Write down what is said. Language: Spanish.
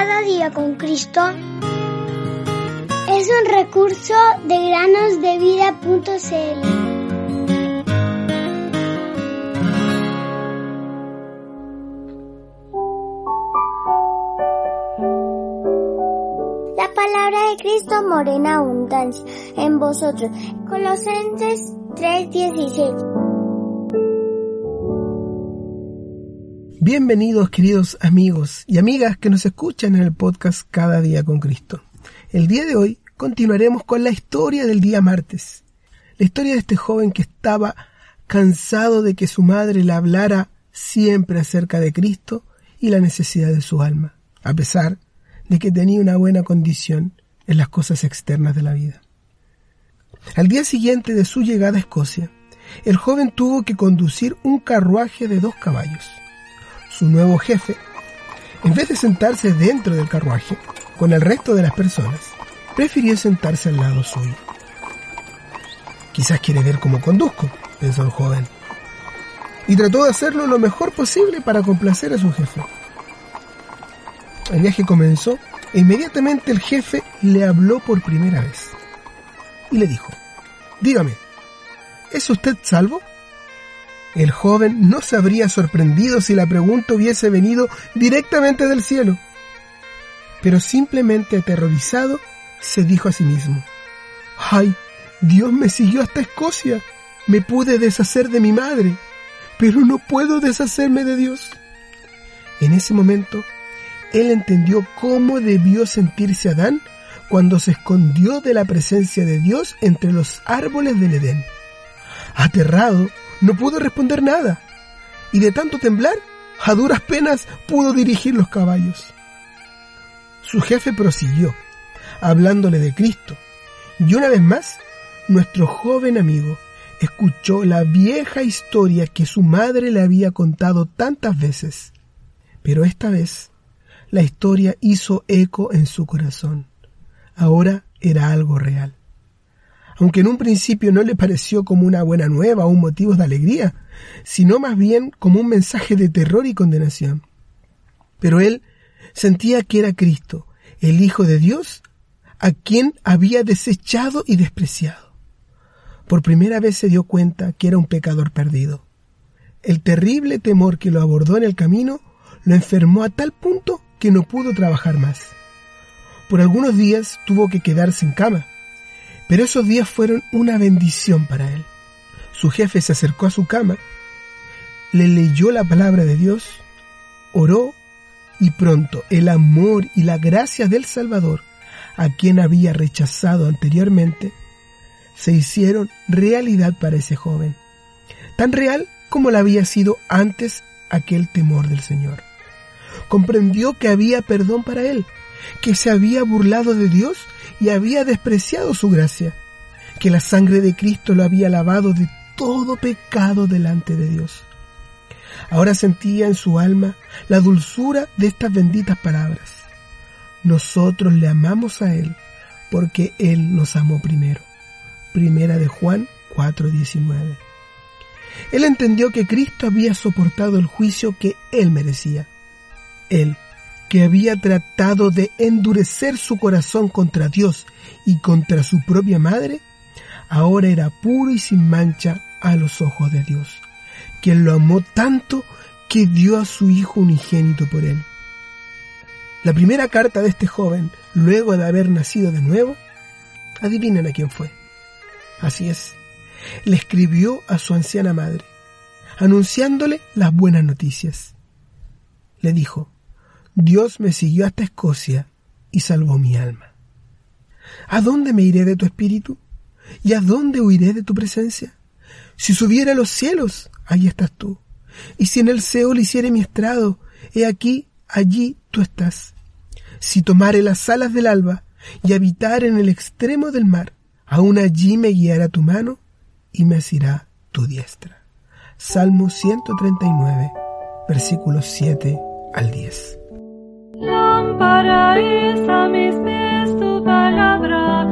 Cada día con Cristo es un recurso de granosdevida.cl. La palabra de Cristo morena abundancia en vosotros. Colosenses 3:16. Bienvenidos queridos amigos y amigas que nos escuchan en el podcast Cada día con Cristo. El día de hoy continuaremos con la historia del día martes. La historia de este joven que estaba cansado de que su madre le hablara siempre acerca de Cristo y la necesidad de su alma, a pesar de que tenía una buena condición en las cosas externas de la vida. Al día siguiente de su llegada a Escocia, el joven tuvo que conducir un carruaje de dos caballos su nuevo jefe, en vez de sentarse dentro del carruaje con el resto de las personas, prefirió sentarse al lado suyo. Quizás quiere ver cómo conduzco, pensó el joven, y trató de hacerlo lo mejor posible para complacer a su jefe. El viaje comenzó e inmediatamente el jefe le habló por primera vez y le dijo, dígame, ¿es usted salvo? El joven no se habría sorprendido si la pregunta hubiese venido directamente del cielo. Pero simplemente aterrorizado, se dijo a sí mismo, ¡ay! Dios me siguió hasta Escocia. Me pude deshacer de mi madre, pero no puedo deshacerme de Dios. En ese momento, él entendió cómo debió sentirse Adán cuando se escondió de la presencia de Dios entre los árboles del Edén. Aterrado, no pudo responder nada, y de tanto temblar, a duras penas pudo dirigir los caballos. Su jefe prosiguió, hablándole de Cristo, y una vez más, nuestro joven amigo escuchó la vieja historia que su madre le había contado tantas veces, pero esta vez la historia hizo eco en su corazón. Ahora era algo real aunque en un principio no le pareció como una buena nueva o un motivo de alegría, sino más bien como un mensaje de terror y condenación. Pero él sentía que era Cristo, el Hijo de Dios, a quien había desechado y despreciado. Por primera vez se dio cuenta que era un pecador perdido. El terrible temor que lo abordó en el camino lo enfermó a tal punto que no pudo trabajar más. Por algunos días tuvo que quedarse en cama, pero esos días fueron una bendición para él. Su jefe se acercó a su cama, le leyó la palabra de Dios, oró y pronto el amor y la gracia del Salvador, a quien había rechazado anteriormente, se hicieron realidad para ese joven, tan real como la había sido antes aquel temor del Señor. Comprendió que había perdón para él, que se había burlado de Dios y había despreciado su gracia, que la sangre de Cristo lo había lavado de todo pecado delante de Dios. Ahora sentía en su alma la dulzura de estas benditas palabras. Nosotros le amamos a Él porque Él nos amó primero. Primera de Juan 4:19. Él entendió que Cristo había soportado el juicio que Él merecía. Él que había tratado de endurecer su corazón contra Dios y contra su propia madre, ahora era puro y sin mancha a los ojos de Dios, quien lo amó tanto que dio a su hijo unigénito por él. La primera carta de este joven, luego de haber nacido de nuevo, adivinen a quién fue. Así es, le escribió a su anciana madre, anunciándole las buenas noticias. Le dijo, Dios me siguió hasta Escocia y salvó mi alma. ¿A dónde me iré de tu espíritu? ¿Y a dónde huiré de tu presencia? Si subiera a los cielos, allí estás tú. Y si en el Seol hiciere mi estrado, he aquí, allí tú estás. Si tomare las alas del alba y habitar en el extremo del mar, aún allí me guiará tu mano y me asirá tu diestra. Salmo 139, versículos 7 al 10. Lámpara es a mis pies tu palabra